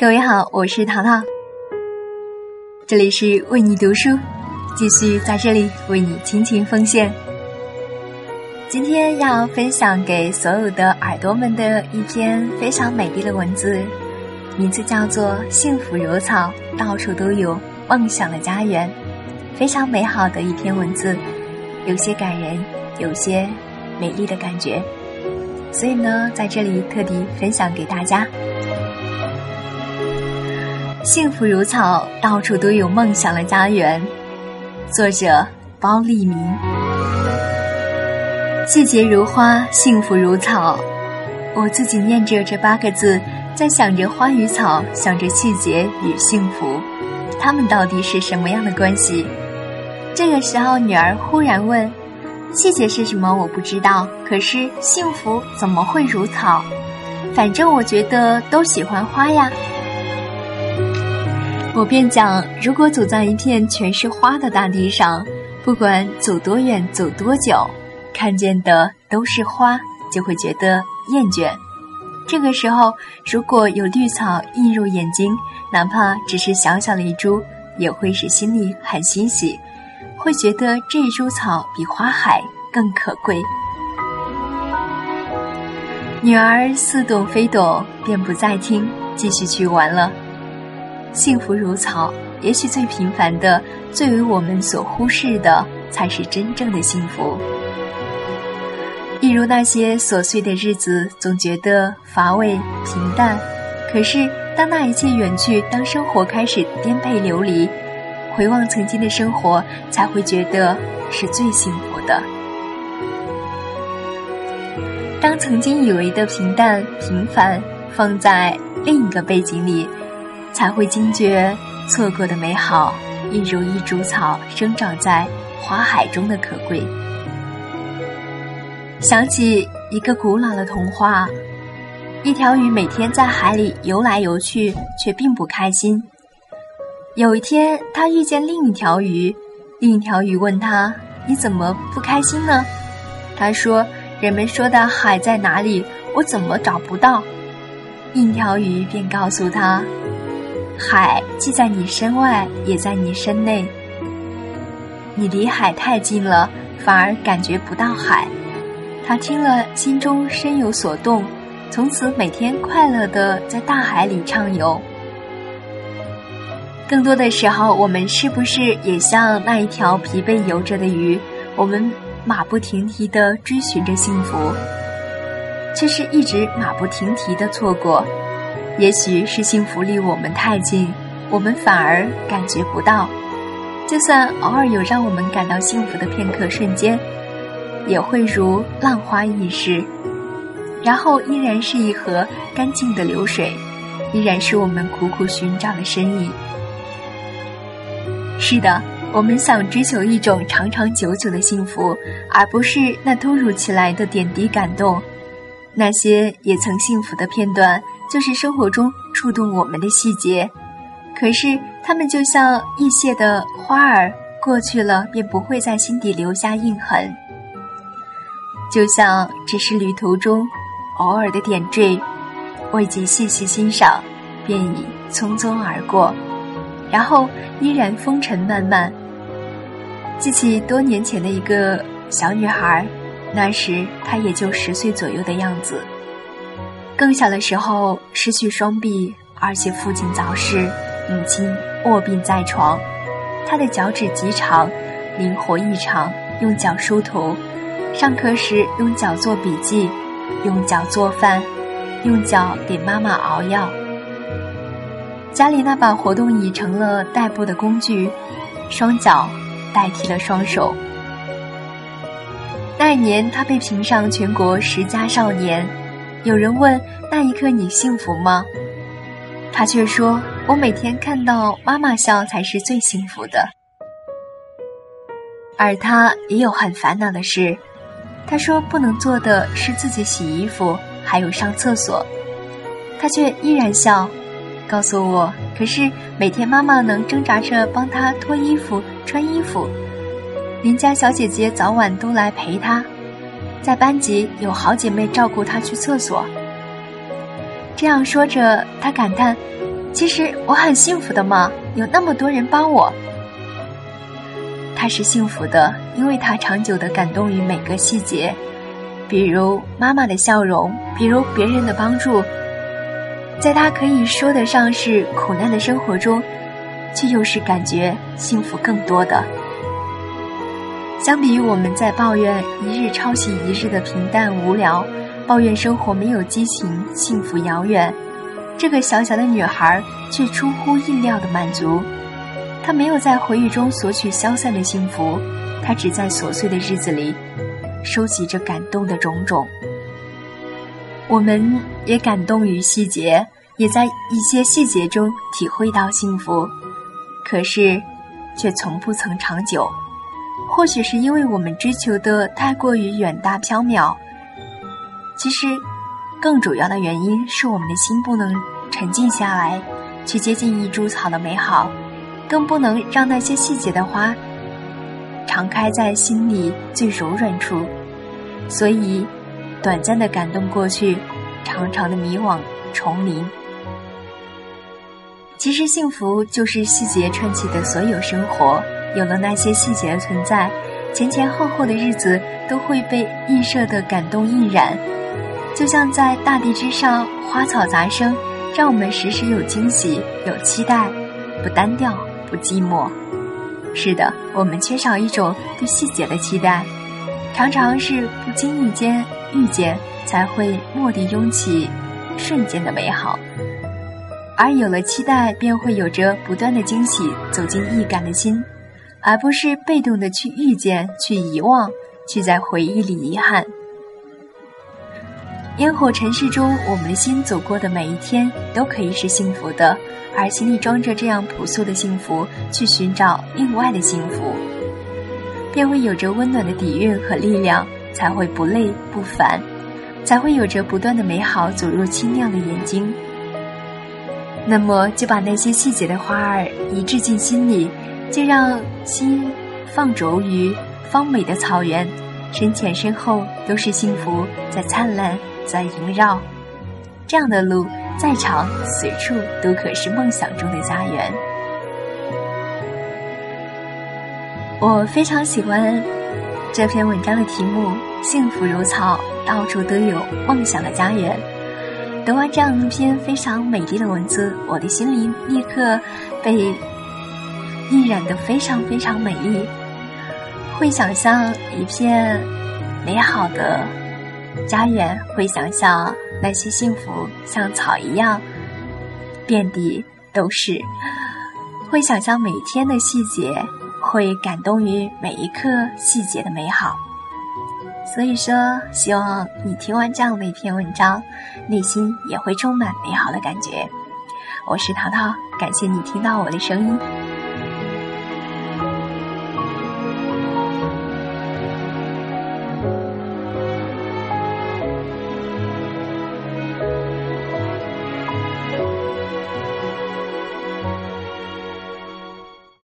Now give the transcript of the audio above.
各位好，我是淘淘，这里是为你读书，继续在这里为你倾情奉献。今天要分享给所有的耳朵们的一篇非常美丽的文字，名字叫做《幸福如草，到处都有梦想的家园》，非常美好的一篇文字，有些感人，有些美丽的感觉，所以呢，在这里特地分享给大家。幸福如草，到处都有梦想的家园。作者：包立明。季节如花，幸福如草。我自己念着这八个字，在想着花与草，想着细节与幸福，他们到底是什么样的关系？这个时候，女儿忽然问：“细节是什么？我不知道。可是幸福怎么会如草？反正我觉得都喜欢花呀。”我便讲，如果走在一片全是花的大地上，不管走多远，走多久，看见的都是花，就会觉得厌倦。这个时候，如果有绿草映入眼睛，哪怕只是小小的一株，也会使心里很欣喜，会觉得这一株草比花海更可贵。女儿似懂非懂，便不再听，继续去玩了。幸福如草，也许最平凡的、最为我们所忽视的，才是真正的幸福。一如那些琐碎的日子，总觉得乏味平淡；可是当那一切远去，当生活开始颠沛流离，回望曾经的生活，才会觉得是最幸福的。当曾经以为的平淡平凡，放在另一个背景里。才会惊觉错过的美好，一如一株草生长在花海中的可贵。想起一个古老的童话：一条鱼每天在海里游来游去，却并不开心。有一天，他遇见另一条鱼，另一条鱼问他：“你怎么不开心呢？”他说：“人们说的海在哪里？我怎么找不到？”另一条鱼便告诉他。海既在你身外，也在你身内。你离海太近了，反而感觉不到海。他听了，心中深有所动，从此每天快乐的在大海里畅游。更多的时候，我们是不是也像那一条疲惫游着的鱼？我们马不停蹄的追寻着幸福，却是一直马不停蹄的错过。也许是幸福离我们太近，我们反而感觉不到。就算偶尔有让我们感到幸福的片刻瞬间，也会如浪花易逝，然后依然是一河干净的流水，依然是我们苦苦寻找的身影。是的，我们想追求一种长长久久的幸福，而不是那突如其来的点滴感动，那些也曾幸福的片段。就是生活中触动我们的细节，可是它们就像易谢的花儿，过去了便不会在心底留下印痕。就像只是旅途中偶尔的点缀，未及细细欣赏，便已匆匆而过，然后依然风尘漫漫。记起多年前的一个小女孩，那时她也就十岁左右的样子。更小的时候失去双臂，而且父亲早逝，母亲卧病在床。他的脚趾极长，灵活异常，用脚梳头，上课时用脚做笔记，用脚做饭，用脚给妈妈熬药。家里那把活动椅成了代步的工具，双脚代替了双手。那一年，他被评上全国十佳少年。有人问：“那一刻你幸福吗？”他却说：“我每天看到妈妈笑才是最幸福的。”而他也有很烦恼的事，他说不能做的是自己洗衣服，还有上厕所。他却依然笑，告诉我：“可是每天妈妈能挣扎着帮他脱衣服、穿衣服，邻家小姐姐早晚都来陪他。”在班级有好姐妹照顾她去厕所。这样说着，她感叹：“其实我很幸福的嘛，有那么多人帮我。她是幸福的，因为她长久的感动于每个细节，比如妈妈的笑容，比如别人的帮助。在她可以说得上是苦难的生活中，却又是感觉幸福更多的。相比于我们在抱怨一日抄袭一日的平淡无聊，抱怨生活没有激情，幸福遥远，这个小小的女孩却出乎意料的满足。她没有在回忆中索取消散的幸福，她只在琐碎的日子里收集着感动的种种。我们也感动于细节，也在一些细节中体会到幸福，可是却从不曾长久。或许是因为我们追求的太过于远大缥缈，其实更主要的原因是我们的心不能沉静下来，去接近一株草的美好，更不能让那些细节的花常开在心里最柔软处。所以，短暂的感动过去，长长的迷惘重临。其实，幸福就是细节串起的所有生活。有了那些细节的存在，前前后后的日子都会被映射的感动印染，就像在大地之上，花草杂生，让我们时时有惊喜、有期待，不单调、不寂寞。是的，我们缺少一种对细节的期待，常常是不经意间遇见，才会蓦地涌起瞬间的美好。而有了期待，便会有着不断的惊喜走进易感的心。而不是被动的去遇见、去遗忘、去在回忆里遗憾。烟火尘世中，我们的心走过的每一天都可以是幸福的，而心里装着这样朴素的幸福，去寻找另外的幸福，便会有着温暖的底蕴和力量，才会不累不烦，才会有着不断的美好走入清亮的眼睛。那么，就把那些细节的花儿移植进心里。就让心放逐于芳美的草原，深浅身后都是幸福在灿烂，在萦绕。这样的路再长，随处都可是梦想中的家园。我非常喜欢这篇文章的题目《幸福如草，到处都有梦想的家园》。读完这样一篇非常美丽的文字，我的心灵立刻被。印染的非常非常美丽，会想象一片美好的家园，会想象那些幸福像草一样遍地都是，会想象每天的细节，会感动于每一刻细节的美好。所以说，希望你听完这样的一篇文章，内心也会充满美好的感觉。我是淘淘，感谢你听到我的声音。